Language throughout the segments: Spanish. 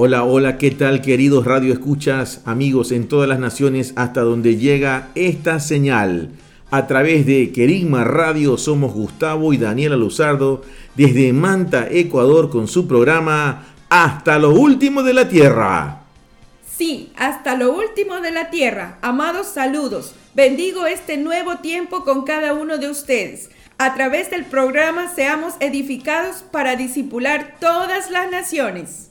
Hola, hola, ¿qué tal queridos Radio Escuchas, amigos en todas las naciones hasta donde llega esta señal? A través de Querigma Radio somos Gustavo y Daniela Luzardo desde Manta, Ecuador con su programa Hasta lo último de la Tierra. Sí, hasta lo último de la tierra. Amados saludos. Bendigo este nuevo tiempo con cada uno de ustedes. A través del programa seamos edificados para disipular todas las naciones.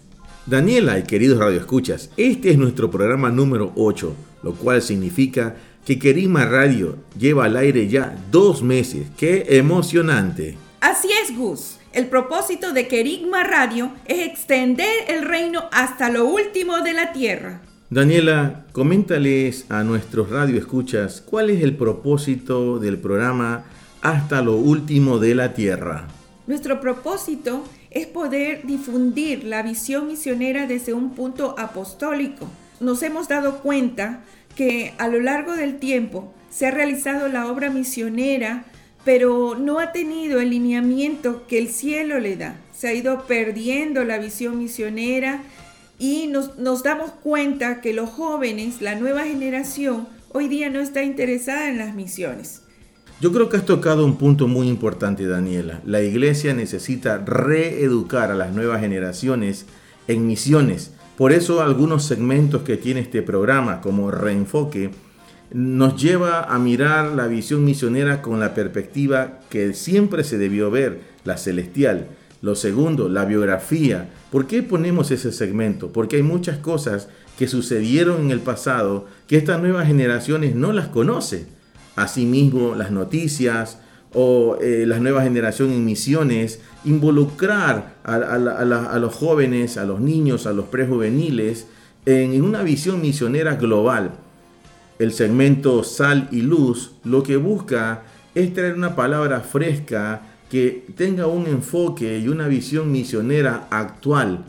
Daniela y queridos Radio Escuchas, este es nuestro programa número 8, lo cual significa que Querigma Radio lleva al aire ya dos meses. ¡Qué emocionante! Así es, Gus. El propósito de Querigma Radio es extender el reino hasta lo último de la tierra. Daniela, coméntales a nuestros Radio Escuchas cuál es el propósito del programa Hasta lo último de la Tierra. Nuestro propósito es poder difundir la visión misionera desde un punto apostólico. Nos hemos dado cuenta que a lo largo del tiempo se ha realizado la obra misionera, pero no ha tenido el lineamiento que el cielo le da. Se ha ido perdiendo la visión misionera y nos, nos damos cuenta que los jóvenes, la nueva generación, hoy día no está interesada en las misiones. Yo creo que has tocado un punto muy importante, Daniela. La iglesia necesita reeducar a las nuevas generaciones en misiones. Por eso algunos segmentos que tiene este programa, como Reenfoque, nos lleva a mirar la visión misionera con la perspectiva que siempre se debió ver, la celestial. Lo segundo, la biografía. ¿Por qué ponemos ese segmento? Porque hay muchas cosas que sucedieron en el pasado que estas nuevas generaciones no las conocen. Asimismo, las noticias o eh, las nuevas generaciones en misiones, involucrar a, los jóvenes, a los niños, a los prejuveniles en, en una visión misionera global. El segmento Sal y Luz lo que busca es traer una palabra fresca que tenga un enfoque y una visión misionera actual,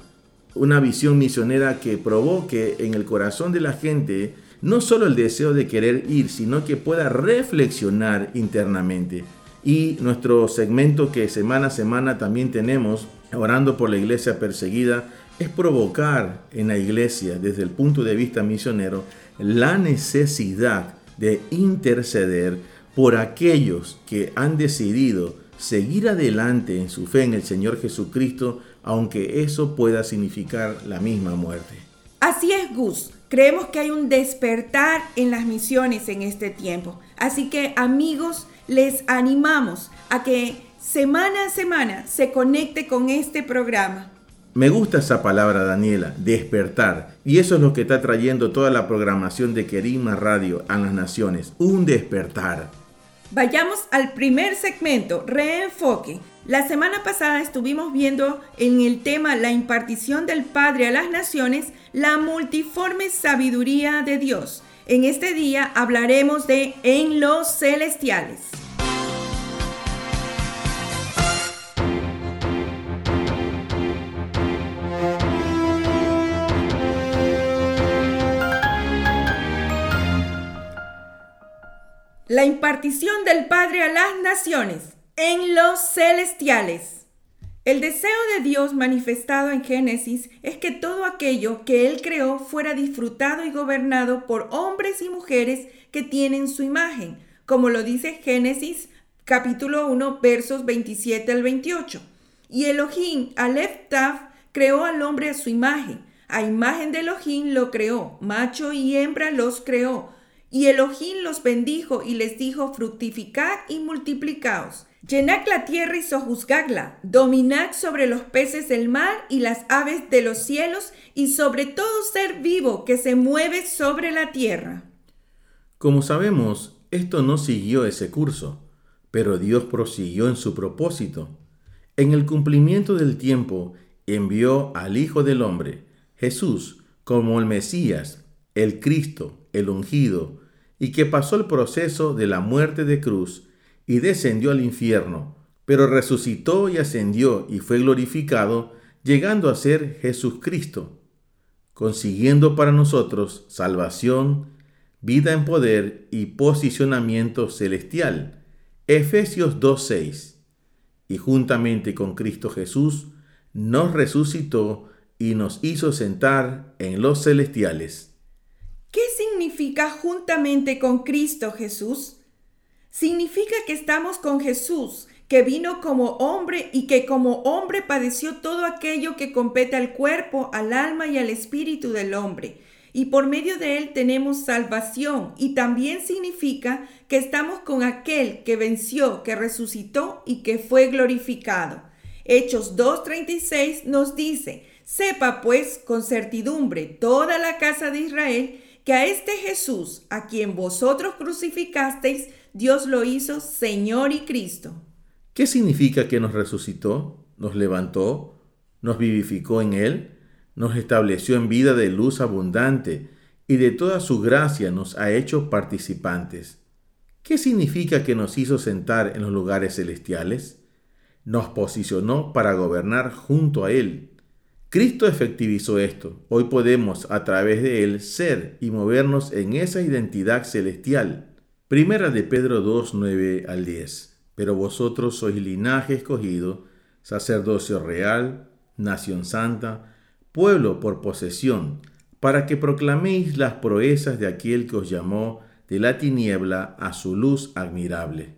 una visión misionera que provoque en el corazón de la gente no solo el deseo de querer ir, sino que pueda reflexionar internamente. Y nuestro segmento que semana a semana también tenemos, orando por la iglesia perseguida, es provocar en la iglesia, desde el punto de vista misionero, la necesidad de interceder por aquellos que han decidido seguir adelante en su fe en el Señor Jesucristo, aunque eso pueda significar la misma muerte. Así es, Gus. Creemos que hay un despertar en las misiones en este tiempo. Así que amigos, les animamos a que semana a semana se conecte con este programa. Me gusta esa palabra, Daniela, despertar. Y eso es lo que está trayendo toda la programación de Querigma Radio a las naciones. Un despertar. Vayamos al primer segmento, reenfoque. La semana pasada estuvimos viendo en el tema la impartición del Padre a las naciones, la multiforme sabiduría de Dios. En este día hablaremos de en los celestiales. La impartición del Padre a las naciones en los celestiales. El deseo de Dios manifestado en Génesis es que todo aquello que Él creó fuera disfrutado y gobernado por hombres y mujeres que tienen su imagen, como lo dice Génesis capítulo 1 versos 27 al 28. Y Elohim, Aleph Taf, creó al hombre a su imagen. A imagen de Elohim lo creó, macho y hembra los creó. Y Elohim los bendijo y les dijo, fructificad y multiplicaos. Llenad la tierra y sojuzgadla, dominad sobre los peces del mar y las aves de los cielos y sobre todo ser vivo que se mueve sobre la tierra. Como sabemos, esto no siguió ese curso. Pero Dios prosiguió en su propósito. En el cumplimiento del tiempo envió al Hijo del Hombre, Jesús, como el Mesías, el Cristo, el ungido, y que pasó el proceso de la muerte de cruz y descendió al infierno, pero resucitó y ascendió y fue glorificado, llegando a ser Jesucristo, consiguiendo para nosotros salvación, vida en poder y posicionamiento celestial. Efesios 2.6. Y juntamente con Cristo Jesús, nos resucitó y nos hizo sentar en los celestiales. ¿Qué significa juntamente con Cristo Jesús? Significa que estamos con Jesús, que vino como hombre y que como hombre padeció todo aquello que compete al cuerpo, al alma y al espíritu del hombre. Y por medio de él tenemos salvación y también significa que estamos con aquel que venció, que resucitó y que fue glorificado. Hechos 2.36 nos dice, sepa pues con certidumbre toda la casa de Israel que a este Jesús, a quien vosotros crucificasteis, Dios lo hizo Señor y Cristo. ¿Qué significa que nos resucitó, nos levantó, nos vivificó en Él, nos estableció en vida de luz abundante y de toda su gracia nos ha hecho participantes? ¿Qué significa que nos hizo sentar en los lugares celestiales? Nos posicionó para gobernar junto a Él. Cristo efectivizó esto. Hoy podemos a través de Él ser y movernos en esa identidad celestial Primera de Pedro 2, 9 al 10. Pero vosotros sois linaje escogido, sacerdocio real, nación santa, pueblo por posesión, para que proclaméis las proezas de aquel que os llamó de la tiniebla a su luz admirable.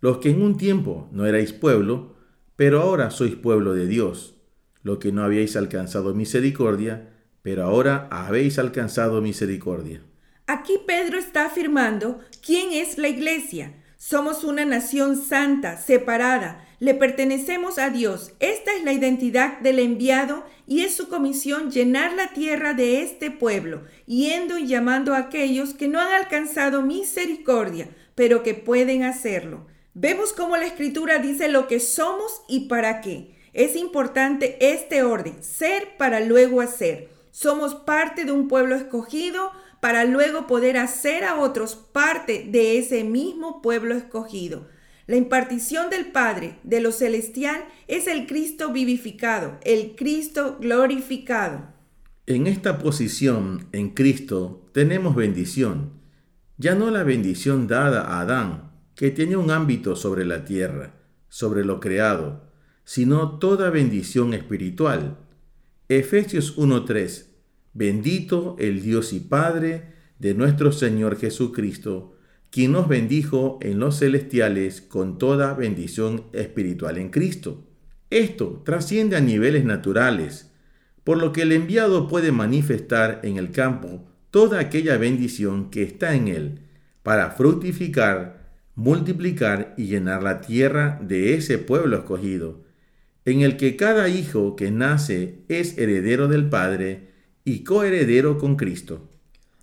Los que en un tiempo no erais pueblo, pero ahora sois pueblo de Dios, lo que no habíais alcanzado misericordia, pero ahora habéis alcanzado misericordia. Aquí Pedro está afirmando quién es la iglesia. Somos una nación santa, separada, le pertenecemos a Dios. Esta es la identidad del enviado y es su comisión llenar la tierra de este pueblo, yendo y llamando a aquellos que no han alcanzado misericordia, pero que pueden hacerlo. Vemos cómo la escritura dice lo que somos y para qué. Es importante este orden, ser para luego hacer. Somos parte de un pueblo escogido, para luego poder hacer a otros parte de ese mismo pueblo escogido. La impartición del Padre de lo celestial es el Cristo vivificado, el Cristo glorificado. En esta posición en Cristo tenemos bendición, ya no la bendición dada a Adán, que tenía un ámbito sobre la tierra, sobre lo creado, sino toda bendición espiritual. Efesios 1.3 Bendito el Dios y Padre de nuestro Señor Jesucristo, quien nos bendijo en los celestiales con toda bendición espiritual en Cristo. Esto trasciende a niveles naturales, por lo que el enviado puede manifestar en el campo toda aquella bendición que está en él, para fructificar, multiplicar y llenar la tierra de ese pueblo escogido, en el que cada hijo que nace es heredero del Padre, y coheredero con Cristo.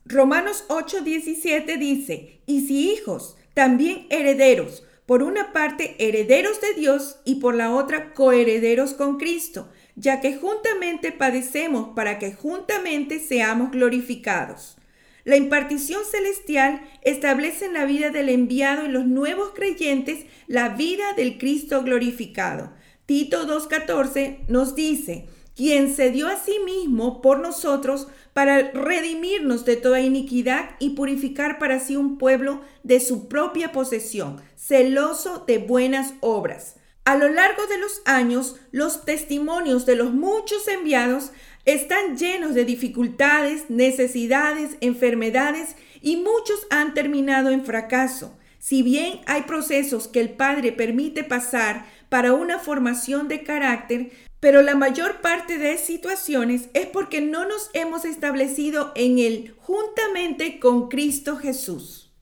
Romanos 8:17 dice, y si hijos, también herederos, por una parte herederos de Dios y por la otra coherederos con Cristo, ya que juntamente padecemos para que juntamente seamos glorificados. La impartición celestial establece en la vida del enviado y los nuevos creyentes la vida del Cristo glorificado. Tito 2.14 nos dice, quien se dio a sí mismo por nosotros para redimirnos de toda iniquidad y purificar para sí un pueblo de su propia posesión, celoso de buenas obras. A lo largo de los años, los testimonios de los muchos enviados están llenos de dificultades, necesidades, enfermedades y muchos han terminado en fracaso. Si bien hay procesos que el Padre permite pasar para una formación de carácter, pero la mayor parte de situaciones es porque no nos hemos establecido en Él juntamente con Cristo Jesús.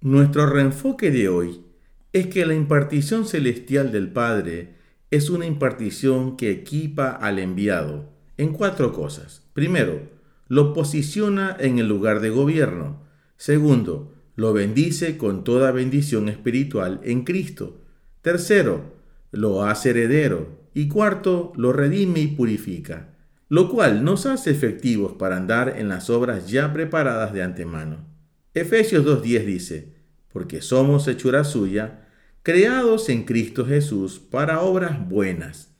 Nuestro reenfoque de hoy es que la impartición celestial del Padre es una impartición que equipa al enviado en cuatro cosas. Primero, lo posiciona en el lugar de gobierno. Segundo, lo bendice con toda bendición espiritual en Cristo. Tercero, lo hace heredero. Y cuarto, lo redime y purifica, lo cual nos hace efectivos para andar en las obras ya preparadas de antemano. Efesios 2.10 dice, porque somos hechura suya, creados en Cristo Jesús para obras buenas,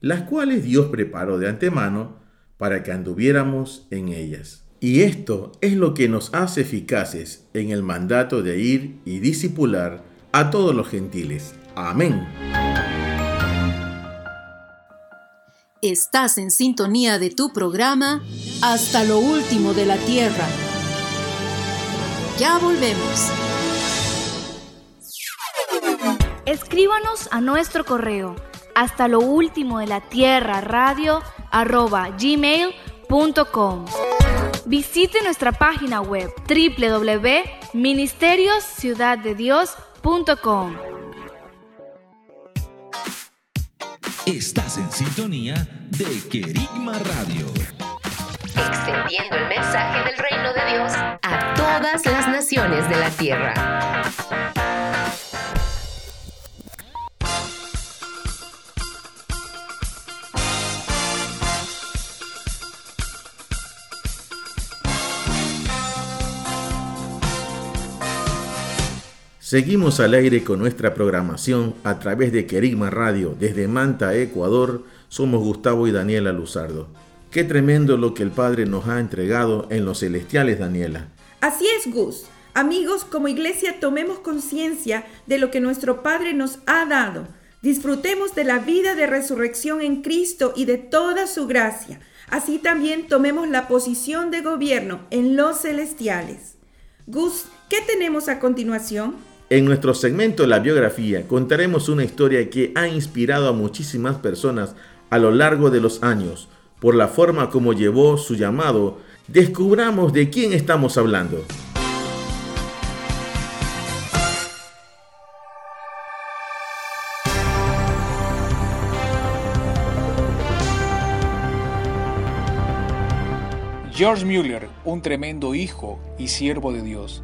las cuales Dios preparó de antemano para que anduviéramos en ellas. Y esto es lo que nos hace eficaces en el mandato de ir y disipular a todos los gentiles. Amén. Estás en sintonía de tu programa Hasta lo último de la tierra. Ya volvemos. Escríbanos a nuestro correo hasta lo último de la tierra radio arroba gmail.com. Visite nuestra página web www.ministeriosciudaddedios.com. Estás en sintonía de Querigma Radio. Extendiendo el mensaje del reino de Dios a todas las naciones de la tierra. Seguimos al aire con nuestra programación a través de Querigma Radio desde Manta, Ecuador. Somos Gustavo y Daniela Luzardo. Qué tremendo lo que el Padre nos ha entregado en los celestiales, Daniela. Así es, Gus. Amigos, como iglesia tomemos conciencia de lo que nuestro Padre nos ha dado. Disfrutemos de la vida de resurrección en Cristo y de toda su gracia. Así también tomemos la posición de gobierno en los celestiales. Gus, ¿qué tenemos a continuación? En nuestro segmento La biografía contaremos una historia que ha inspirado a muchísimas personas a lo largo de los años. Por la forma como llevó su llamado, descubramos de quién estamos hablando. George Mueller, un tremendo hijo y siervo de Dios,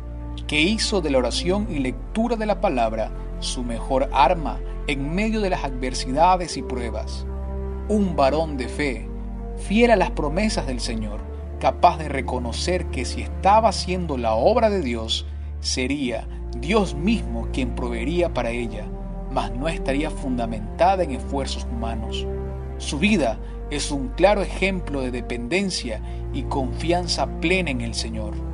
que hizo de la oración y lectura de la palabra su mejor arma en medio de las adversidades y pruebas. Un varón de fe, fiel a las promesas del Señor, capaz de reconocer que si estaba haciendo la obra de Dios, sería Dios mismo quien proveería para ella, mas no estaría fundamentada en esfuerzos humanos. Su vida es un claro ejemplo de dependencia y confianza plena en el Señor.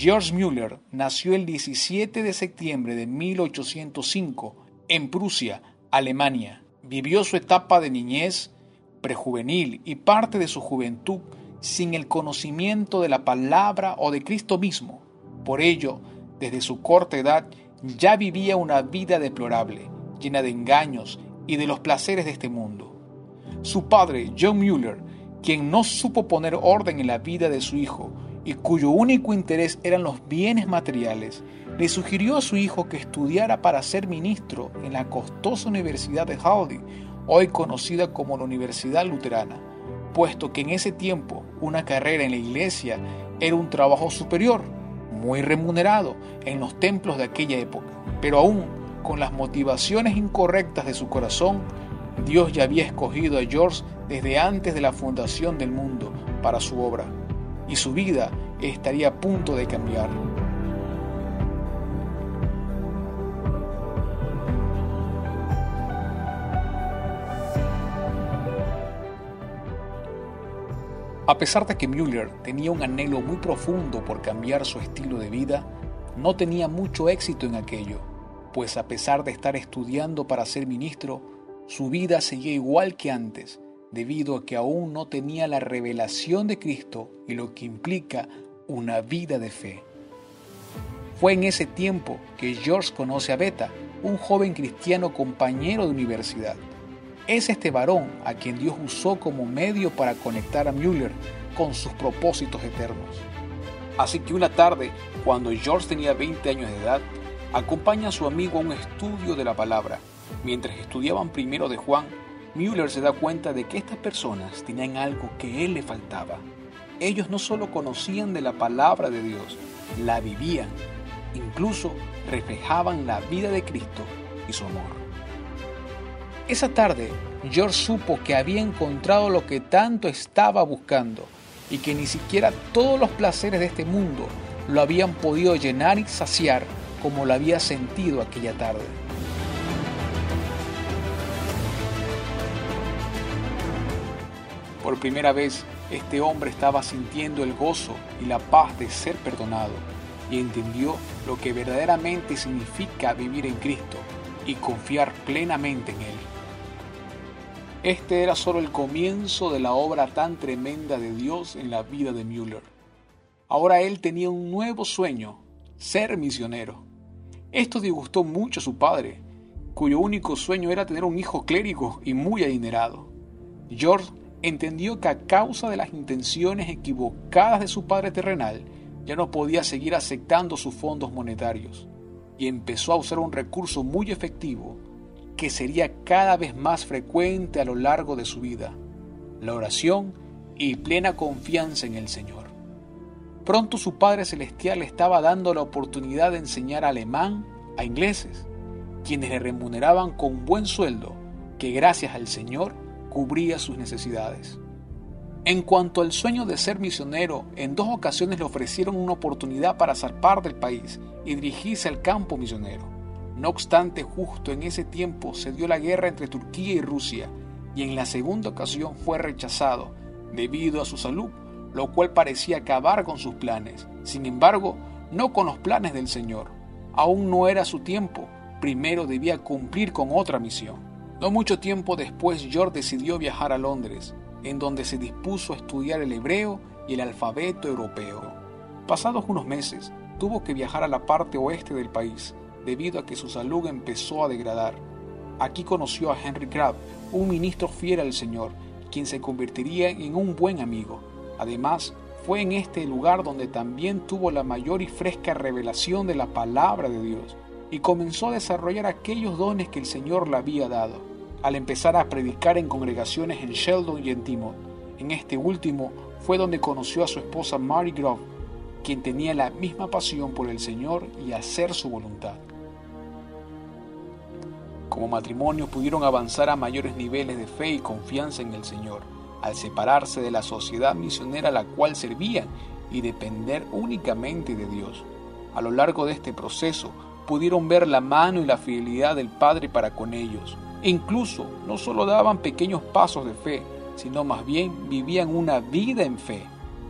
George Müller nació el 17 de septiembre de 1805 en Prusia, Alemania. Vivió su etapa de niñez, prejuvenil y parte de su juventud sin el conocimiento de la palabra o de Cristo mismo. Por ello, desde su corta edad ya vivía una vida deplorable, llena de engaños y de los placeres de este mundo. Su padre, John Müller, quien no supo poner orden en la vida de su hijo, y cuyo único interés eran los bienes materiales, le sugirió a su hijo que estudiara para ser ministro en la costosa Universidad de Howdy, hoy conocida como la Universidad Luterana, puesto que en ese tiempo una carrera en la iglesia era un trabajo superior, muy remunerado en los templos de aquella época. Pero aún con las motivaciones incorrectas de su corazón, Dios ya había escogido a George desde antes de la fundación del mundo para su obra y su vida estaría a punto de cambiar. A pesar de que Müller tenía un anhelo muy profundo por cambiar su estilo de vida, no tenía mucho éxito en aquello, pues a pesar de estar estudiando para ser ministro, su vida seguía igual que antes, debido a que aún no tenía la revelación de Cristo y lo que implica una vida de fe. Fue en ese tiempo que George conoce a Beta, un joven cristiano compañero de universidad. Es este varón a quien Dios usó como medio para conectar a Müller con sus propósitos eternos. Así que una tarde, cuando George tenía 20 años de edad, acompaña a su amigo a un estudio de la palabra. Mientras estudiaban primero de Juan, Müller se da cuenta de que estas personas tenían algo que él le faltaba. ellos no solo conocían de la palabra de Dios, la vivían, incluso reflejaban la vida de Cristo y su amor. Esa tarde, George supo que había encontrado lo que tanto estaba buscando y que ni siquiera todos los placeres de este mundo lo habían podido llenar y saciar como lo había sentido aquella tarde. Por primera vez, este hombre estaba sintiendo el gozo y la paz de ser perdonado y entendió lo que verdaderamente significa vivir en Cristo y confiar plenamente en Él. Este era solo el comienzo de la obra tan tremenda de Dios en la vida de Müller. Ahora él tenía un nuevo sueño, ser misionero. Esto disgustó mucho a su padre, cuyo único sueño era tener un hijo clérigo y muy adinerado. George entendió que a causa de las intenciones equivocadas de su padre terrenal, ya no podía seguir aceptando sus fondos monetarios y empezó a usar un recurso muy efectivo que sería cada vez más frecuente a lo largo de su vida, la oración y plena confianza en el Señor. Pronto su Padre Celestial le estaba dando la oportunidad de enseñar alemán a ingleses, quienes le remuneraban con buen sueldo que gracias al Señor cubría sus necesidades. En cuanto al sueño de ser misionero, en dos ocasiones le ofrecieron una oportunidad para zarpar del país y dirigirse al campo misionero. No obstante, justo en ese tiempo se dio la guerra entre Turquía y Rusia, y en la segunda ocasión fue rechazado debido a su salud, lo cual parecía acabar con sus planes. Sin embargo, no con los planes del Señor. Aún no era su tiempo, primero debía cumplir con otra misión. No mucho tiempo después, George decidió viajar a Londres, en donde se dispuso a estudiar el hebreo y el alfabeto europeo. Pasados unos meses, tuvo que viajar a la parte oeste del país, debido a que su salud empezó a degradar. Aquí conoció a Henry Crabb, un ministro fiel al Señor, quien se convertiría en un buen amigo. Además, fue en este lugar donde también tuvo la mayor y fresca revelación de la palabra de Dios y comenzó a desarrollar aquellos dones que el Señor le había dado, al empezar a predicar en congregaciones en Sheldon y en Timon. En este último fue donde conoció a su esposa Mary Grove, quien tenía la misma pasión por el Señor y hacer su voluntad. Como matrimonio pudieron avanzar a mayores niveles de fe y confianza en el Señor, al separarse de la sociedad misionera a la cual servían y depender únicamente de Dios. A lo largo de este proceso, pudieron ver la mano y la fidelidad del Padre para con ellos. E incluso no solo daban pequeños pasos de fe, sino más bien vivían una vida en fe.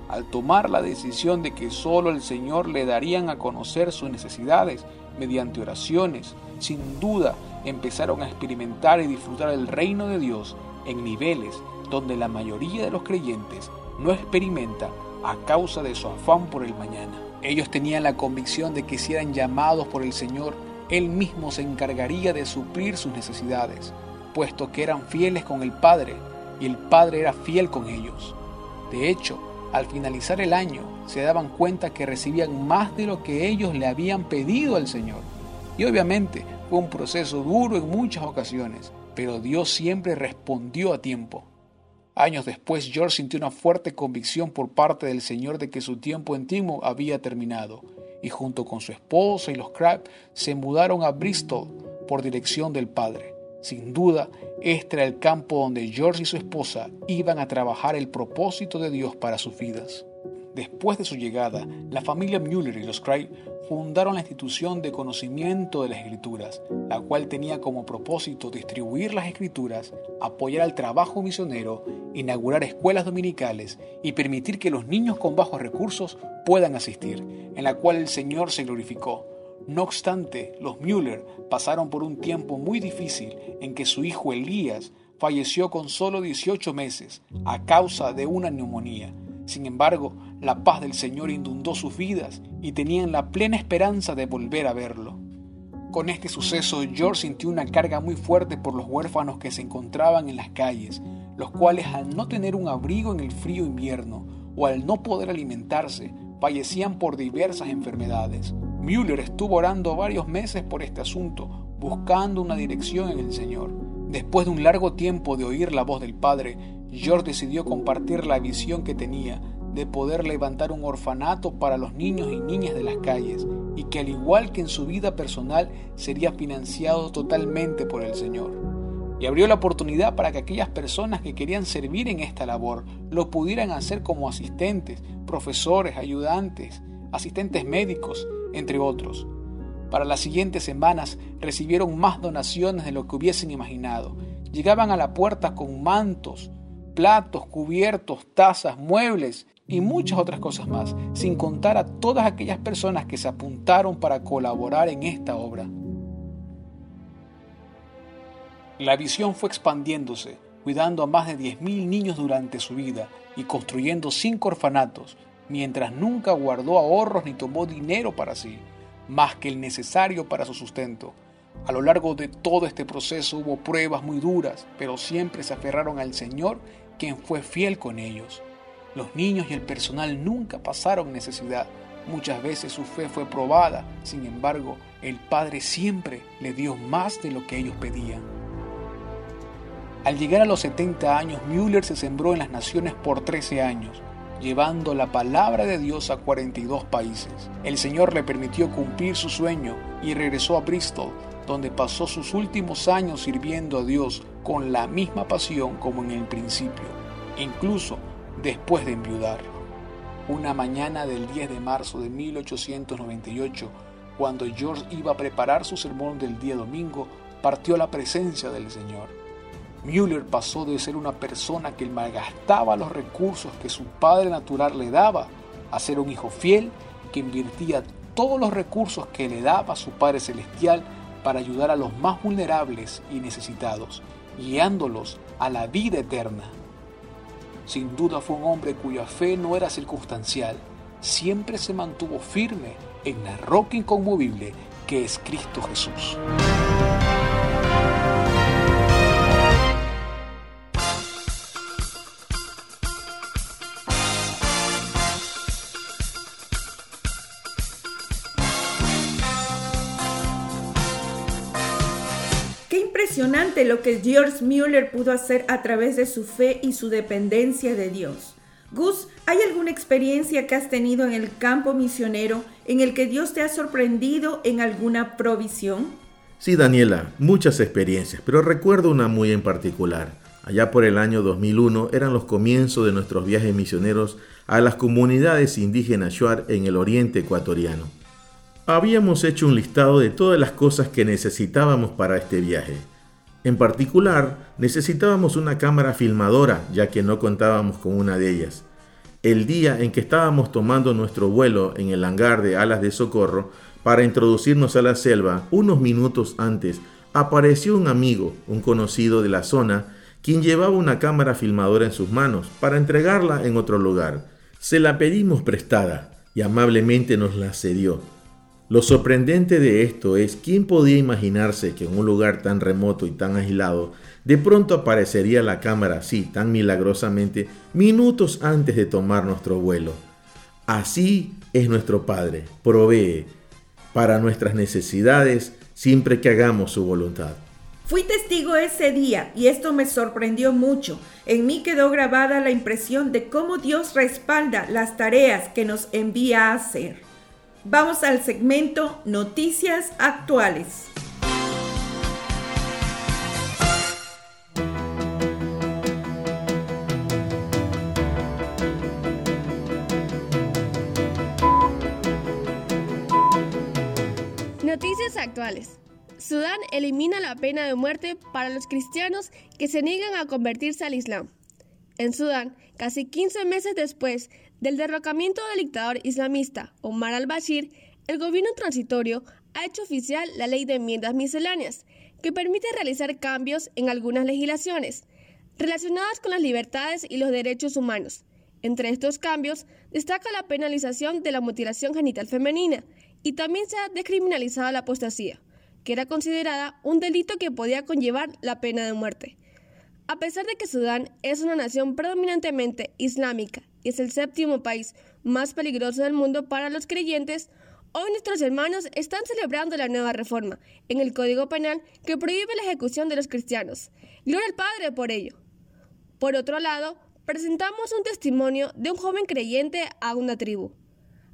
Al tomar la decisión de que solo el Señor le darían a conocer sus necesidades mediante oraciones, sin duda empezaron a experimentar y disfrutar el reino de Dios en niveles donde la mayoría de los creyentes no experimenta a causa de su afán por el mañana. Ellos tenían la convicción de que si eran llamados por el Señor, Él mismo se encargaría de suplir sus necesidades, puesto que eran fieles con el Padre y el Padre era fiel con ellos. De hecho, al finalizar el año, se daban cuenta que recibían más de lo que ellos le habían pedido al Señor. Y obviamente fue un proceso duro en muchas ocasiones, pero Dios siempre respondió a tiempo. Años después, George sintió una fuerte convicción por parte del Señor de que su tiempo en Timo había terminado, y junto con su esposa y los Crab se mudaron a Bristol por dirección del Padre. Sin duda, este era el campo donde George y su esposa iban a trabajar el propósito de Dios para sus vidas. Después de su llegada, la familia Müller y los Cray fundaron la institución de conocimiento de las escrituras, la cual tenía como propósito distribuir las escrituras, apoyar al trabajo misionero, inaugurar escuelas dominicales y permitir que los niños con bajos recursos puedan asistir, en la cual el Señor se glorificó. No obstante, los Müller pasaron por un tiempo muy difícil en que su hijo Elías falleció con solo 18 meses a causa de una neumonía. Sin embargo, la paz del Señor inundó sus vidas y tenían la plena esperanza de volver a verlo. Con este suceso, George sintió una carga muy fuerte por los huérfanos que se encontraban en las calles, los cuales al no tener un abrigo en el frío invierno o al no poder alimentarse, fallecían por diversas enfermedades. Müller estuvo orando varios meses por este asunto, buscando una dirección en el Señor. Después de un largo tiempo de oír la voz del Padre, George decidió compartir la visión que tenía de poder levantar un orfanato para los niños y niñas de las calles y que al igual que en su vida personal sería financiado totalmente por el Señor. Y abrió la oportunidad para que aquellas personas que querían servir en esta labor lo pudieran hacer como asistentes, profesores, ayudantes, asistentes médicos, entre otros. Para las siguientes semanas recibieron más donaciones de lo que hubiesen imaginado. Llegaban a la puerta con mantos, platos, cubiertos, tazas, muebles y muchas otras cosas más, sin contar a todas aquellas personas que se apuntaron para colaborar en esta obra. La visión fue expandiéndose, cuidando a más de 10.000 niños durante su vida y construyendo cinco orfanatos, mientras nunca guardó ahorros ni tomó dinero para sí, más que el necesario para su sustento. A lo largo de todo este proceso hubo pruebas muy duras, pero siempre se aferraron al Señor, quien fue fiel con ellos. Los niños y el personal nunca pasaron necesidad. Muchas veces su fe fue probada, sin embargo, el Padre siempre le dio más de lo que ellos pedían. Al llegar a los 70 años, Müller se sembró en las naciones por 13 años llevando la palabra de Dios a 42 países. El Señor le permitió cumplir su sueño y regresó a Bristol, donde pasó sus últimos años sirviendo a Dios con la misma pasión como en el principio, incluso después de enviudar. Una mañana del 10 de marzo de 1898, cuando George iba a preparar su sermón del día domingo, partió la presencia del Señor. Müller pasó de ser una persona que malgastaba los recursos que su padre natural le daba a ser un hijo fiel que invertía todos los recursos que le daba su Padre Celestial para ayudar a los más vulnerables y necesitados, guiándolos a la vida eterna. Sin duda fue un hombre cuya fe no era circunstancial, siempre se mantuvo firme en la roca inconmovible que es Cristo Jesús. Impresionante lo que George Mueller pudo hacer a través de su fe y su dependencia de Dios. Gus, ¿hay alguna experiencia que has tenido en el campo misionero en el que Dios te ha sorprendido en alguna provisión? Sí, Daniela, muchas experiencias, pero recuerdo una muy en particular. Allá por el año 2001 eran los comienzos de nuestros viajes misioneros a las comunidades indígenas Shuar en el oriente ecuatoriano. Habíamos hecho un listado de todas las cosas que necesitábamos para este viaje. En particular, necesitábamos una cámara filmadora, ya que no contábamos con una de ellas. El día en que estábamos tomando nuestro vuelo en el hangar de alas de socorro para introducirnos a la selva, unos minutos antes, apareció un amigo, un conocido de la zona, quien llevaba una cámara filmadora en sus manos para entregarla en otro lugar. Se la pedimos prestada y amablemente nos la cedió. Lo sorprendente de esto es quién podía imaginarse que en un lugar tan remoto y tan aislado de pronto aparecería la cámara así tan milagrosamente minutos antes de tomar nuestro vuelo. Así es nuestro Padre, provee para nuestras necesidades siempre que hagamos su voluntad. Fui testigo ese día y esto me sorprendió mucho. En mí quedó grabada la impresión de cómo Dios respalda las tareas que nos envía a hacer. Vamos al segmento Noticias Actuales. Noticias actuales. Sudán elimina la pena de muerte para los cristianos que se niegan a convertirse al Islam. En Sudán, casi 15 meses después del derrocamiento del dictador islamista Omar al-Bashir, el gobierno transitorio ha hecho oficial la ley de enmiendas misceláneas, que permite realizar cambios en algunas legislaciones relacionadas con las libertades y los derechos humanos. Entre estos cambios destaca la penalización de la mutilación genital femenina y también se ha descriminalizado la apostasía, que era considerada un delito que podía conllevar la pena de muerte. A pesar de que Sudán es una nación predominantemente islámica y es el séptimo país más peligroso del mundo para los creyentes, hoy nuestros hermanos están celebrando la nueva reforma en el Código Penal que prohíbe la ejecución de los cristianos. Gloria al Padre por ello. Por otro lado, presentamos un testimonio de un joven creyente a una tribu.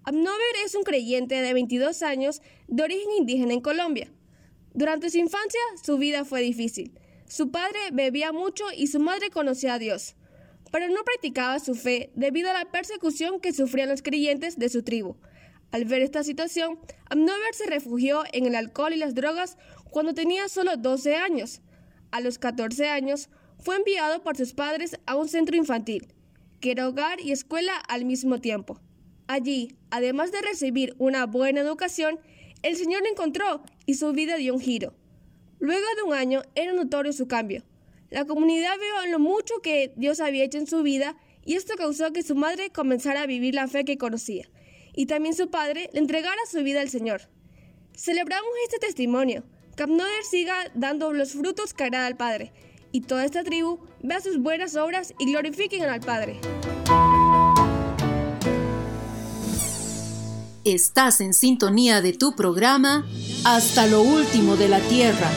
Abnover es un creyente de 22 años de origen indígena en Colombia. Durante su infancia su vida fue difícil. Su padre bebía mucho y su madre conocía a Dios, pero no practicaba su fe debido a la persecución que sufrían los creyentes de su tribu. Al ver esta situación, Abnover se refugió en el alcohol y las drogas cuando tenía solo 12 años. A los 14 años, fue enviado por sus padres a un centro infantil, que era hogar y escuela al mismo tiempo. Allí, además de recibir una buena educación, el Señor lo encontró y su vida dio un giro. Luego de un año era notorio su cambio. La comunidad vio lo mucho que Dios había hecho en su vida y esto causó que su madre comenzara a vivir la fe que conocía y también su padre le entregara su vida al Señor. Celebramos este testimonio. Capnoder siga dando los frutos que agrada al Padre y toda esta tribu vea sus buenas obras y glorifiquen al Padre. Estás en sintonía de tu programa Hasta lo último de la tierra.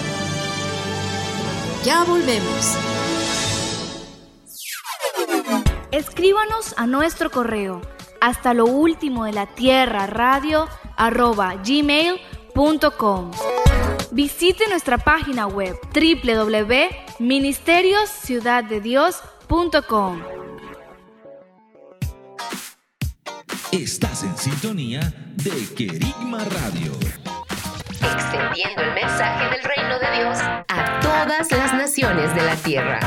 Ya volvemos. Escríbanos a nuestro correo hasta lo último de la tierra radio arroba gmail.com. Visite nuestra página web www.ministeriosciudaddedios.com. Estás en sintonía de Querigma Radio. Extendiendo el mensaje del reino de Dios a todas las naciones de la tierra.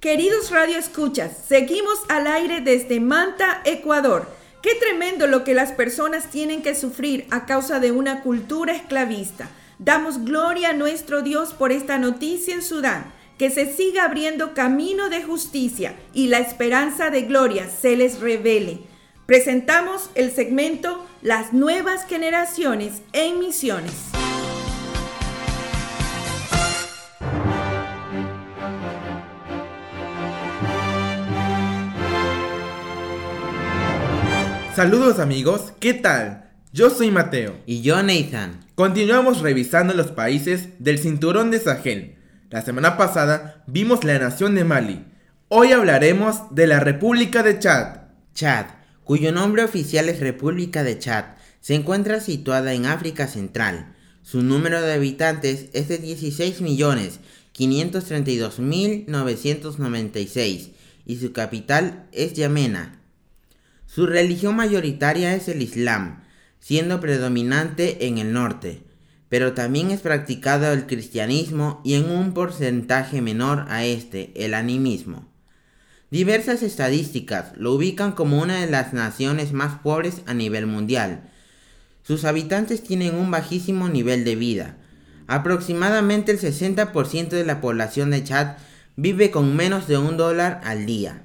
Queridos Radio Escuchas, seguimos al aire desde Manta, Ecuador. Qué tremendo lo que las personas tienen que sufrir a causa de una cultura esclavista. Damos gloria a nuestro Dios por esta noticia en Sudán, que se siga abriendo camino de justicia y la esperanza de gloria se les revele. Presentamos el segmento Las nuevas generaciones en misiones. Saludos amigos, ¿qué tal? Yo soy Mateo. Y yo Nathan. Continuamos revisando los países del cinturón de Sahel. La semana pasada vimos la nación de Mali. Hoy hablaremos de la República de Chad. Chad, cuyo nombre oficial es República de Chad, se encuentra situada en África Central. Su número de habitantes es de 16.532.996 y su capital es Yamena. Su religión mayoritaria es el Islam, siendo predominante en el norte, pero también es practicado el cristianismo y en un porcentaje menor a este, el animismo. Diversas estadísticas lo ubican como una de las naciones más pobres a nivel mundial. Sus habitantes tienen un bajísimo nivel de vida. Aproximadamente el 60% de la población de Chad vive con menos de un dólar al día.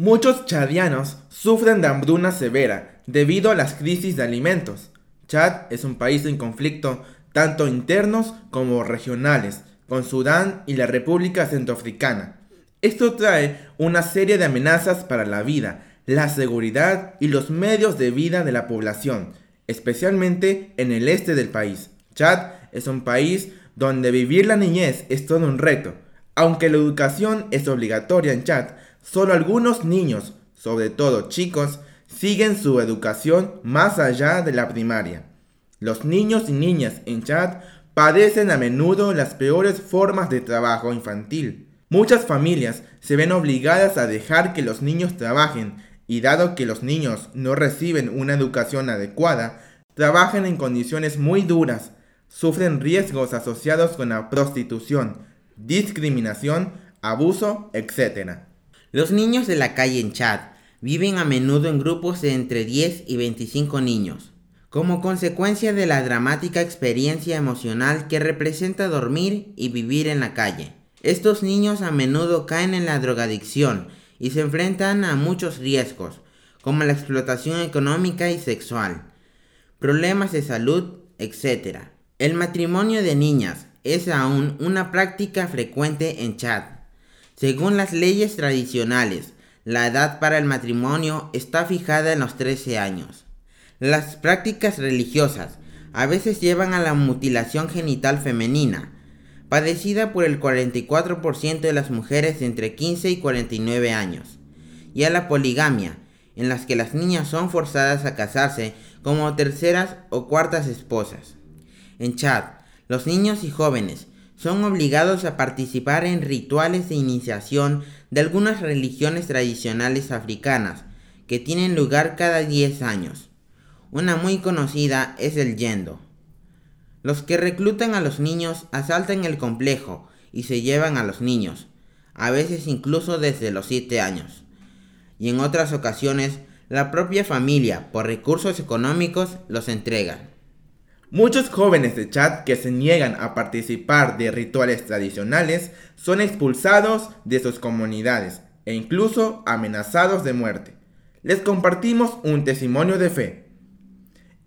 Muchos chadianos sufren de hambruna severa debido a las crisis de alimentos. Chad es un país en conflicto tanto internos como regionales con Sudán y la República Centroafricana. Esto trae una serie de amenazas para la vida, la seguridad y los medios de vida de la población, especialmente en el este del país. Chad es un país donde vivir la niñez es todo un reto. Aunque la educación es obligatoria en Chad, Solo algunos niños, sobre todo chicos, siguen su educación más allá de la primaria. Los niños y niñas en Chad padecen a menudo las peores formas de trabajo infantil. Muchas familias se ven obligadas a dejar que los niños trabajen y dado que los niños no reciben una educación adecuada, trabajan en condiciones muy duras, sufren riesgos asociados con la prostitución, discriminación, abuso, etc. Los niños de la calle en Chad viven a menudo en grupos de entre 10 y 25 niños, como consecuencia de la dramática experiencia emocional que representa dormir y vivir en la calle. Estos niños a menudo caen en la drogadicción y se enfrentan a muchos riesgos, como la explotación económica y sexual, problemas de salud, etc. El matrimonio de niñas es aún una práctica frecuente en Chad. Según las leyes tradicionales, La edad para el matrimonio está fijada en los 13 años. Las prácticas religiosas a veces llevan a la mutilación genital femenina, padecida por el 44% de las mujeres entre 15 y 49 años, y a la poligamia, en las que las niñas son forzadas a casarse como terceras o cuartas esposas. En Chad, los niños y jóvenes son obligados a participar en rituales de iniciación de algunas religiones tradicionales africanas que tienen lugar cada 10 años. Una muy conocida es el yendo. Los que reclutan a los niños asaltan el complejo y se llevan a los niños, a veces incluso desde los 7 años. Y en otras ocasiones, la propia familia, por recursos económicos, los entrega. Muchos jóvenes de Chad que se niegan a participar de rituales tradicionales son expulsados de sus comunidades e incluso amenazados de muerte. Les compartimos un testimonio de fe.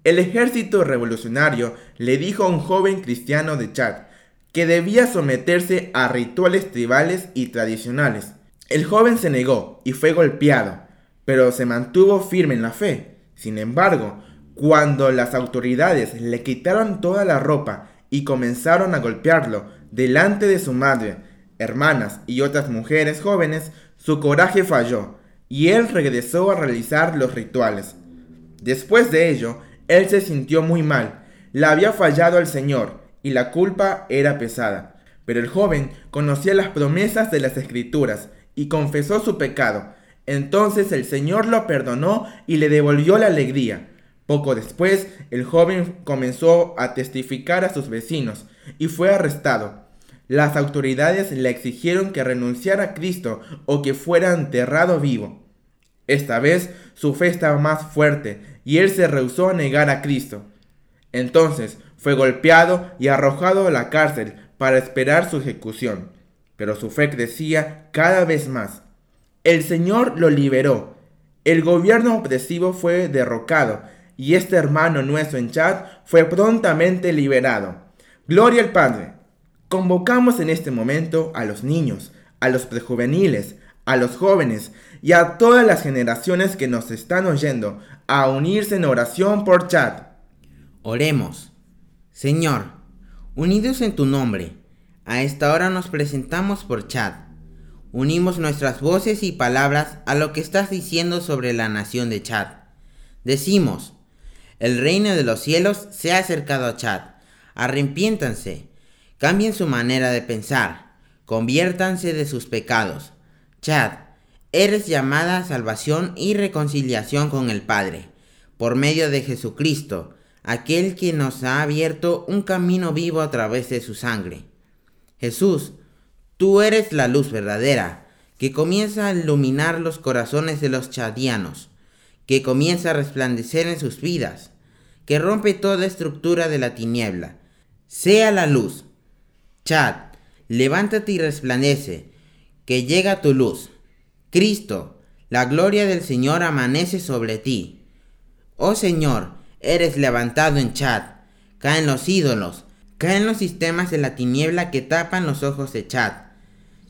El ejército revolucionario le dijo a un joven cristiano de Chad que debía someterse a rituales tribales y tradicionales. El joven se negó y fue golpeado, pero se mantuvo firme en la fe. Sin embargo, cuando las autoridades le quitaron toda la ropa y comenzaron a golpearlo delante de su madre, hermanas y otras mujeres jóvenes, su coraje falló y él regresó a realizar los rituales. Después de ello, él se sintió muy mal, le había fallado al Señor y la culpa era pesada. Pero el joven conocía las promesas de las escrituras y confesó su pecado. Entonces el Señor lo perdonó y le devolvió la alegría. Poco después, el joven comenzó a testificar a sus vecinos y fue arrestado. Las autoridades le exigieron que renunciara a Cristo o que fuera enterrado vivo. Esta vez su fe estaba más fuerte y él se rehusó a negar a Cristo. Entonces fue golpeado y arrojado a la cárcel para esperar su ejecución. Pero su fe crecía cada vez más. El Señor lo liberó. El gobierno opresivo fue derrocado y este hermano nuestro en chat fue prontamente liberado. Gloria al Padre. Convocamos en este momento a los niños, a los prejuveniles, a los jóvenes y a todas las generaciones que nos están oyendo a unirse en oración por chat. Oremos. Señor, unidos en tu nombre, a esta hora nos presentamos por chat. Unimos nuestras voces y palabras a lo que estás diciendo sobre la nación de Chad. Decimos, el reino de los cielos se ha acercado a Chad. Arrepiéntanse, cambien su manera de pensar, conviértanse de sus pecados. Chad, eres llamada a salvación y reconciliación con el Padre, por medio de Jesucristo, aquel que nos ha abierto un camino vivo a través de su sangre. Jesús, tú eres la luz verdadera, que comienza a iluminar los corazones de los chadianos, que comienza a resplandecer en sus vidas que rompe toda estructura de la tiniebla. Sea la luz. Chad, levántate y resplandece, que llega tu luz. Cristo, la gloria del Señor amanece sobre ti. Oh Señor, eres levantado en Chad. Caen los ídolos, caen los sistemas de la tiniebla que tapan los ojos de Chad,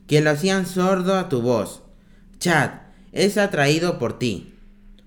que lo hacían sordo a tu voz. Chad, es atraído por ti.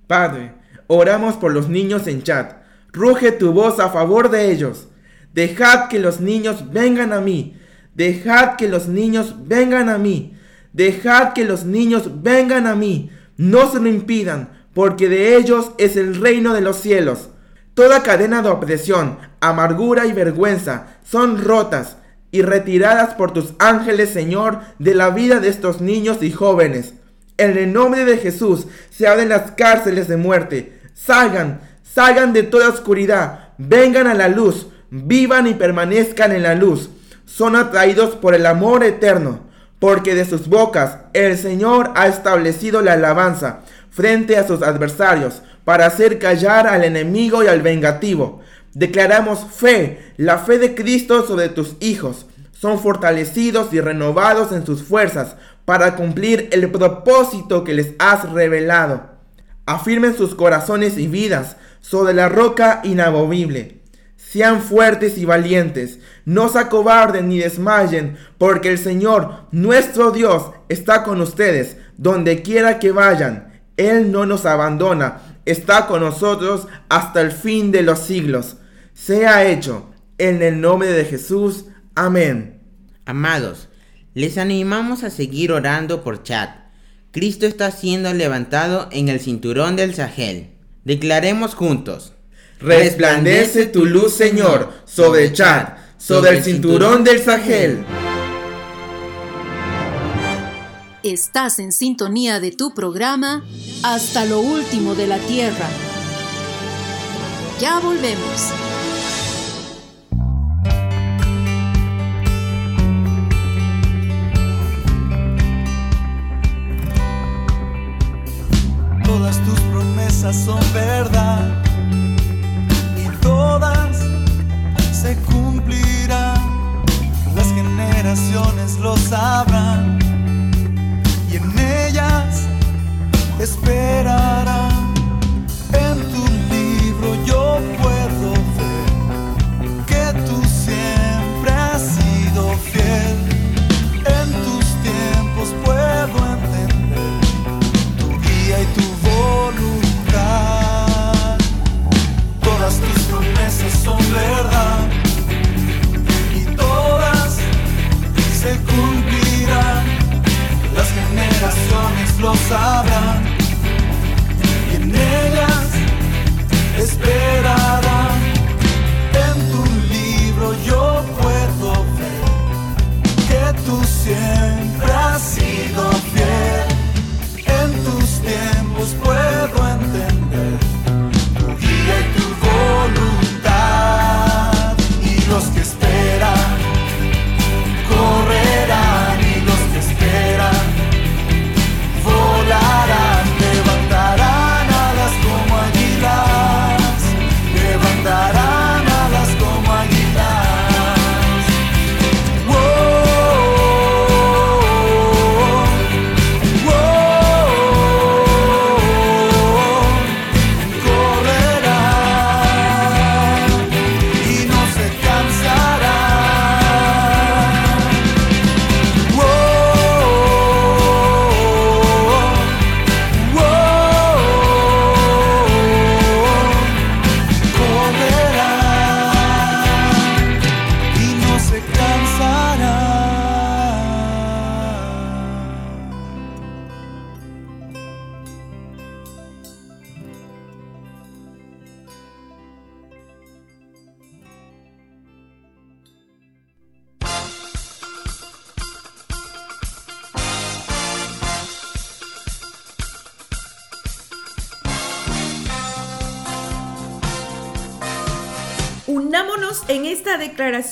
Padre, oramos por los niños en Chad Ruge tu voz a favor de ellos. Dejad que los niños vengan a mí. Dejad que los niños vengan a mí. Dejad que los niños vengan a mí. No se lo impidan, porque de ellos es el reino de los cielos. Toda cadena de opresión, amargura y vergüenza son rotas y retiradas por tus ángeles, Señor, de la vida de estos niños y jóvenes. En el nombre de Jesús se abren las cárceles de muerte. Salgan, salgan de toda oscuridad, vengan a la luz, vivan y permanezcan en la luz. Son atraídos por el amor eterno, porque de sus bocas el Señor ha establecido la alabanza frente a sus adversarios, para hacer callar al enemigo y al vengativo. Declaramos fe, la fe de Cristo sobre tus hijos. Son fortalecidos y renovados en sus fuerzas para cumplir el propósito que les has revelado. Afirmen sus corazones y vidas sobre la roca inamovible. Sean fuertes y valientes, no se acobarden ni desmayen, porque el Señor, nuestro Dios, está con ustedes, donde quiera que vayan. Él no nos abandona, está con nosotros hasta el fin de los siglos. Sea hecho, en el nombre de Jesús. Amén. Amados, les animamos a seguir orando por Chad. Cristo está siendo levantado en el cinturón del Sahel. Declaremos juntos. Resplandece tu luz, Señor, sobre Chad, sobre el cinturón del Sahel. Estás en sintonía de tu programa Hasta lo último de la Tierra. Ya volvemos. Todas tus promesas son verdad y todas se cumplirán. Las generaciones lo sabrán y en ellas esperarán. En tu libro yo puedo lo sabrán y en ellas esperarán. En tu libro yo puedo ver que tú siempre has sido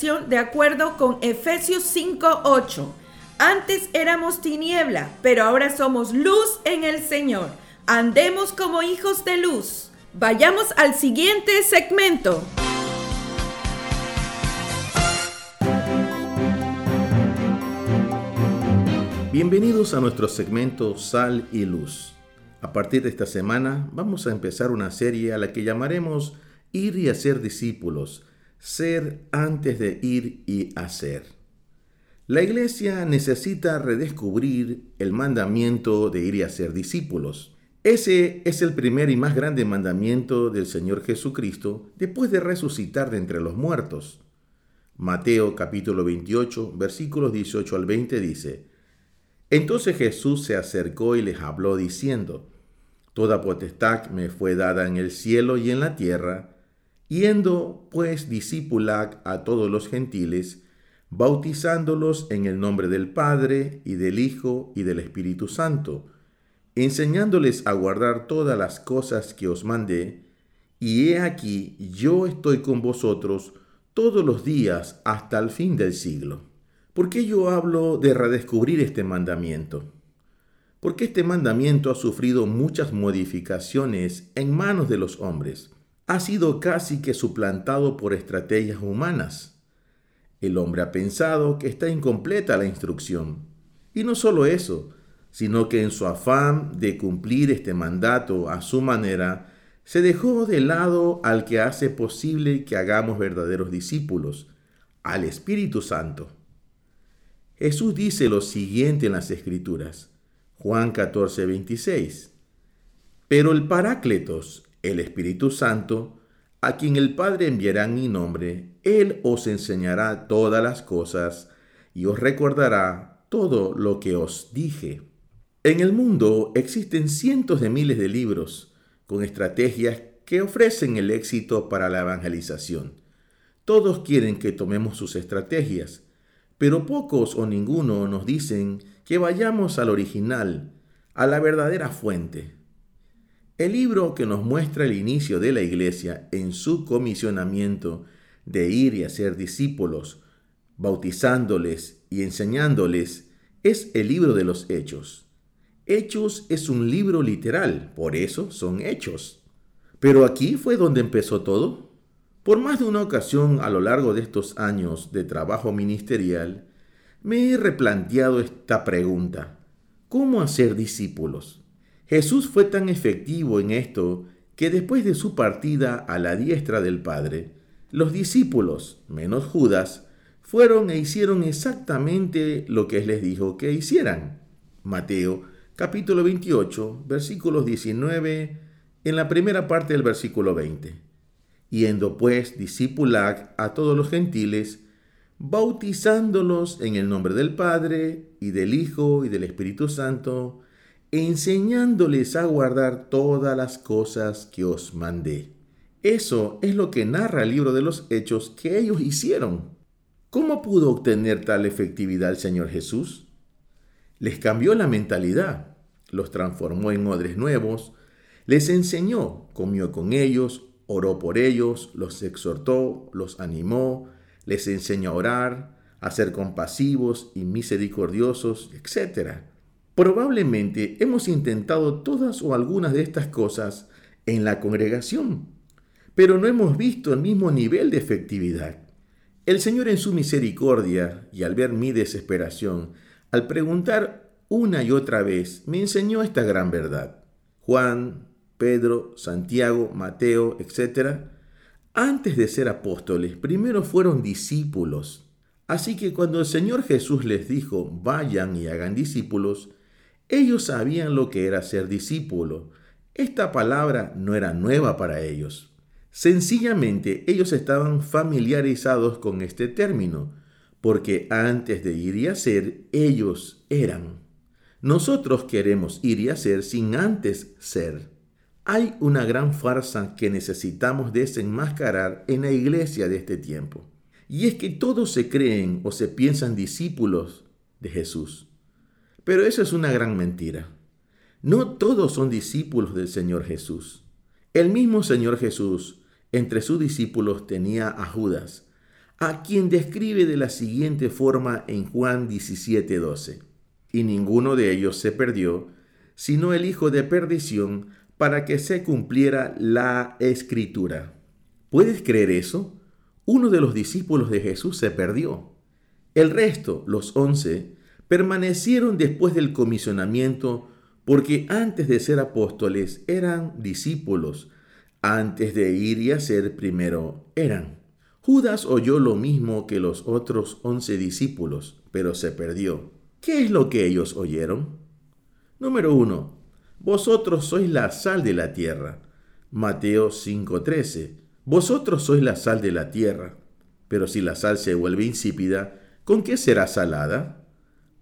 de acuerdo con Efesios 5:8. Antes éramos tiniebla, pero ahora somos luz en el Señor. Andemos como hijos de luz. Vayamos al siguiente segmento. Bienvenidos a nuestro segmento Sal y Luz. A partir de esta semana vamos a empezar una serie a la que llamaremos Ir y hacer discípulos, ser antes de ir y hacer. La iglesia necesita redescubrir el mandamiento de ir y hacer discípulos. Ese es el primer y más grande mandamiento del Señor Jesucristo después de resucitar de entre los muertos. Mateo capítulo 28 versículos 18 al 20 dice, Entonces Jesús se acercó y les habló diciendo, Toda potestad me fue dada en el cielo y en la tierra, Yendo pues discipulad a todos los gentiles, bautizándolos en el nombre del Padre y del Hijo y del Espíritu Santo, enseñándoles a guardar todas las cosas que os mandé, y he aquí yo estoy con vosotros todos los días hasta el fin del siglo. ¿Por qué yo hablo de redescubrir este mandamiento? Porque este mandamiento ha sufrido muchas modificaciones en manos de los hombres ha sido casi que suplantado por estrategias humanas. El hombre ha pensado que está incompleta la instrucción. Y no solo eso, sino que en su afán de cumplir este mandato a su manera, se dejó de lado al que hace posible que hagamos verdaderos discípulos, al Espíritu Santo. Jesús dice lo siguiente en las Escrituras. Juan 14, 26. Pero el Parácletos, el Espíritu Santo, a quien el Padre enviará en mi nombre, Él os enseñará todas las cosas y os recordará todo lo que os dije. En el mundo existen cientos de miles de libros con estrategias que ofrecen el éxito para la evangelización. Todos quieren que tomemos sus estrategias, pero pocos o ninguno nos dicen que vayamos al original, a la verdadera fuente. El libro que nos muestra el inicio de la iglesia en su comisionamiento de ir y hacer discípulos, bautizándoles y enseñándoles, es el libro de los hechos. Hechos es un libro literal, por eso son hechos. Pero aquí fue donde empezó todo. Por más de una ocasión a lo largo de estos años de trabajo ministerial, me he replanteado esta pregunta. ¿Cómo hacer discípulos? Jesús fue tan efectivo en esto que después de su partida a la diestra del Padre, los discípulos, menos Judas, fueron e hicieron exactamente lo que Él les dijo que hicieran. Mateo capítulo 28, versículos 19, en la primera parte del versículo 20. Yendo pues discipulad a todos los gentiles, bautizándolos en el nombre del Padre y del Hijo y del Espíritu Santo, enseñándoles a guardar todas las cosas que os mandé. Eso es lo que narra el libro de los hechos que ellos hicieron. ¿Cómo pudo obtener tal efectividad el Señor Jesús? Les cambió la mentalidad, los transformó en odres nuevos, les enseñó, comió con ellos, oró por ellos, los exhortó, los animó, les enseñó a orar, a ser compasivos y misericordiosos, etc. Probablemente hemos intentado todas o algunas de estas cosas en la congregación, pero no hemos visto el mismo nivel de efectividad. El Señor en su misericordia y al ver mi desesperación, al preguntar una y otra vez, me enseñó esta gran verdad. Juan, Pedro, Santiago, Mateo, etc., antes de ser apóstoles, primero fueron discípulos. Así que cuando el Señor Jesús les dijo, vayan y hagan discípulos, ellos sabían lo que era ser discípulo. Esta palabra no era nueva para ellos. Sencillamente ellos estaban familiarizados con este término, porque antes de ir y hacer, ellos eran. Nosotros queremos ir y hacer sin antes ser. Hay una gran farsa que necesitamos desenmascarar en la iglesia de este tiempo. Y es que todos se creen o se piensan discípulos de Jesús. Pero eso es una gran mentira. No todos son discípulos del Señor Jesús. El mismo Señor Jesús entre sus discípulos tenía a Judas, a quien describe de la siguiente forma en Juan 17:12. Y ninguno de ellos se perdió, sino el hijo de perdición, para que se cumpliera la escritura. ¿Puedes creer eso? Uno de los discípulos de Jesús se perdió. El resto, los once, permanecieron después del comisionamiento porque antes de ser apóstoles eran discípulos, antes de ir y hacer primero eran. Judas oyó lo mismo que los otros once discípulos, pero se perdió. ¿Qué es lo que ellos oyeron? Número uno, vosotros sois la sal de la tierra. Mateo 5:13. Vosotros sois la sal de la tierra. Pero si la sal se vuelve insípida, ¿con qué será salada?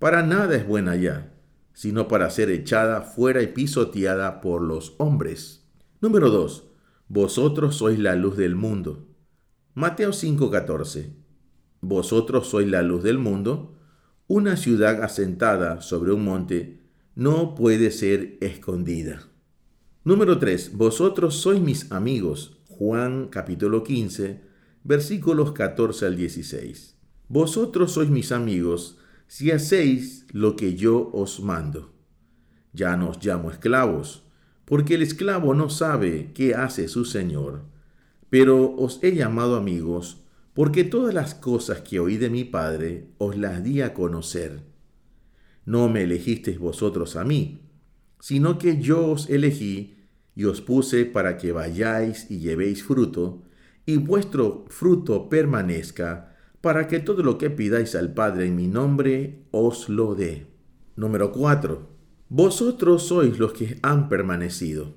Para nada es buena ya, sino para ser echada fuera y pisoteada por los hombres. Número 2. Vosotros sois la luz del mundo. Mateo 5:14. Vosotros sois la luz del mundo. Una ciudad asentada sobre un monte no puede ser escondida. Número 3. Vosotros sois mis amigos. Juan capítulo 15, versículos 14 al 16. Vosotros sois mis amigos si hacéis lo que yo os mando. Ya no os llamo esclavos, porque el esclavo no sabe qué hace su Señor, pero os he llamado amigos, porque todas las cosas que oí de mi Padre os las di a conocer. No me elegisteis vosotros a mí, sino que yo os elegí y os puse para que vayáis y llevéis fruto, y vuestro fruto permanezca, para que todo lo que pidáis al Padre en mi nombre os lo dé. Número 4. Vosotros sois los que han permanecido.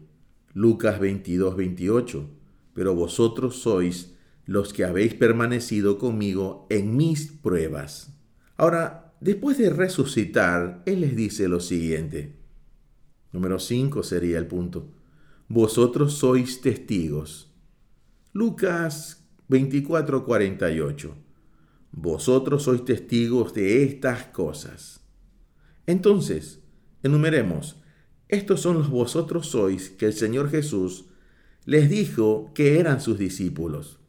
Lucas 22, 28. Pero vosotros sois los que habéis permanecido conmigo en mis pruebas. Ahora, después de resucitar, Él les dice lo siguiente. Número 5 sería el punto. Vosotros sois testigos. Lucas 24, 48. Vosotros sois testigos de estas cosas. Entonces, enumeremos, estos son los vosotros sois que el Señor Jesús les dijo que eran sus discípulos.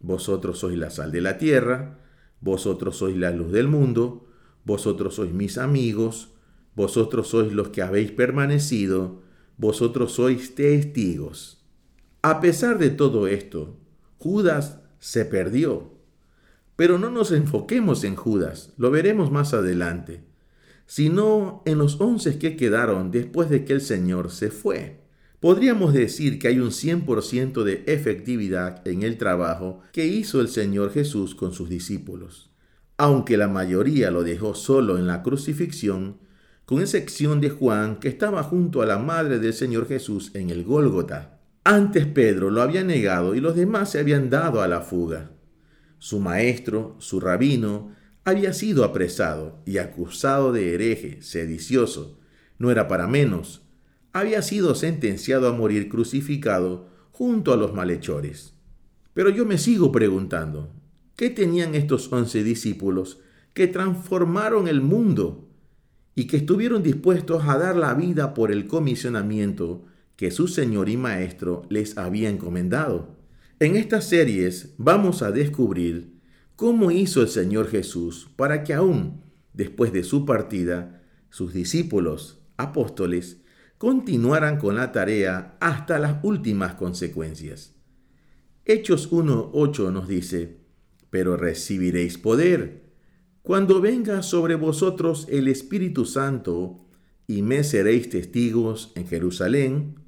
Vosotros sois la sal de la tierra, vosotros sois la luz del mundo, vosotros sois mis amigos, vosotros sois los que habéis permanecido, vosotros sois testigos. A pesar de todo esto, Judas se perdió. Pero no nos enfoquemos en Judas, lo veremos más adelante, sino en los once que quedaron después de que el Señor se fue. Podríamos decir que hay un 100% de efectividad en el trabajo que hizo el Señor Jesús con sus discípulos. Aunque la mayoría lo dejó solo en la crucifixión, con excepción de Juan que estaba junto a la madre del Señor Jesús en el Gólgota. Antes Pedro lo había negado y los demás se habían dado a la fuga. Su maestro, su rabino, había sido apresado y acusado de hereje, sedicioso. No era para menos había sido sentenciado a morir crucificado junto a los malhechores. Pero yo me sigo preguntando, ¿qué tenían estos once discípulos que transformaron el mundo y que estuvieron dispuestos a dar la vida por el comisionamiento que su Señor y Maestro les había encomendado? En estas series vamos a descubrir cómo hizo el Señor Jesús para que aún después de su partida, sus discípulos, apóstoles, continuaran con la tarea hasta las últimas consecuencias. Hechos 1.8 nos dice, pero recibiréis poder cuando venga sobre vosotros el Espíritu Santo y me seréis testigos en Jerusalén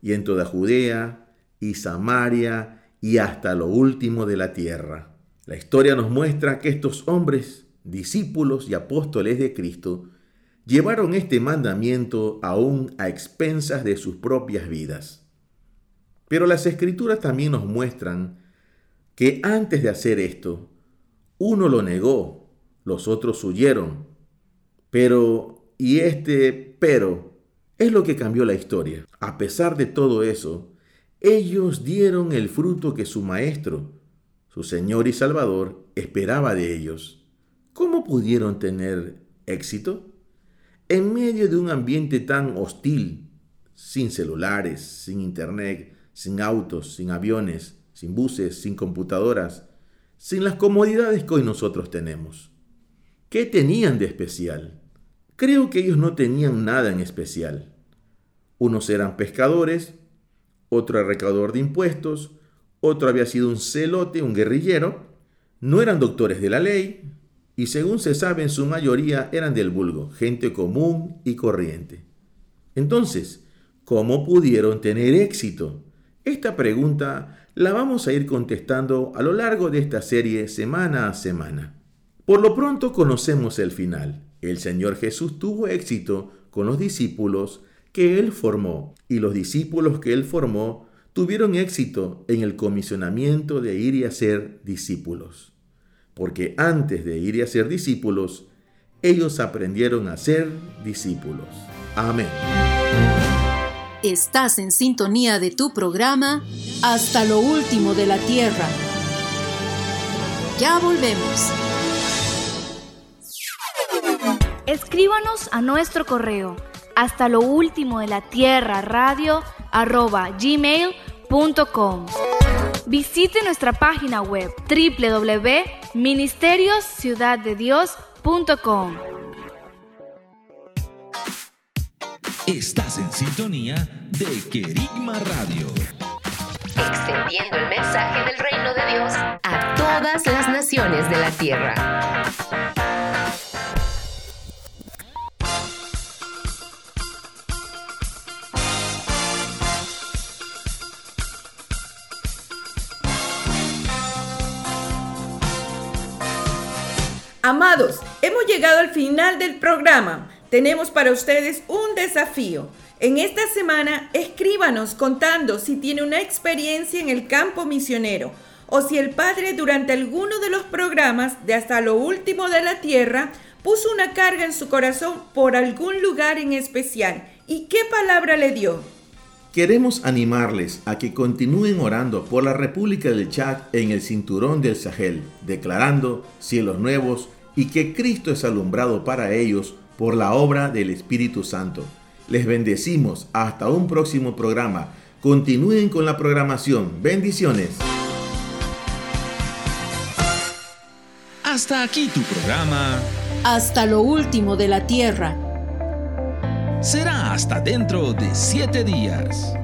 y en toda Judea y Samaria y hasta lo último de la tierra. La historia nos muestra que estos hombres, discípulos y apóstoles de Cristo, llevaron este mandamiento aún a expensas de sus propias vidas. Pero las escrituras también nos muestran que antes de hacer esto, uno lo negó, los otros huyeron. Pero, y este pero, es lo que cambió la historia. A pesar de todo eso, ellos dieron el fruto que su maestro, su Señor y Salvador, esperaba de ellos. ¿Cómo pudieron tener éxito? en medio de un ambiente tan hostil, sin celulares, sin internet, sin autos, sin aviones, sin buses, sin computadoras, sin las comodidades que hoy nosotros tenemos. ¿Qué tenían de especial? Creo que ellos no tenían nada en especial. Unos eran pescadores, otro era recaudador de impuestos, otro había sido un celote, un guerrillero, no eran doctores de la ley, y según se sabe en su mayoría eran del vulgo, gente común y corriente. Entonces, ¿cómo pudieron tener éxito? Esta pregunta la vamos a ir contestando a lo largo de esta serie semana a semana. Por lo pronto conocemos el final. El Señor Jesús tuvo éxito con los discípulos que Él formó y los discípulos que Él formó tuvieron éxito en el comisionamiento de ir y hacer discípulos porque antes de ir a ser discípulos, ellos aprendieron a ser discípulos. Amén. Estás en sintonía de tu programa Hasta lo último de la tierra. Ya volvemos. Escríbanos a nuestro correo hasta lo último de la tierra radio arroba gmail.com. Visite nuestra página web www.ministeriosciudaddedios.com. Estás en sintonía de Querigma Radio. Extendiendo el mensaje del reino de Dios a todas las naciones de la tierra. Amados, hemos llegado al final del programa. Tenemos para ustedes un desafío. En esta semana, escríbanos contando si tiene una experiencia en el campo misionero o si el Padre durante alguno de los programas de hasta lo último de la tierra puso una carga en su corazón por algún lugar en especial. ¿Y qué palabra le dio? Queremos animarles a que continúen orando por la República del Chad en el cinturón del Sahel, declarando cielos nuevos y que Cristo es alumbrado para ellos por la obra del Espíritu Santo. Les bendecimos hasta un próximo programa. Continúen con la programación. Bendiciones. Hasta aquí tu programa. Hasta lo último de la tierra. Será hasta dentro de siete días.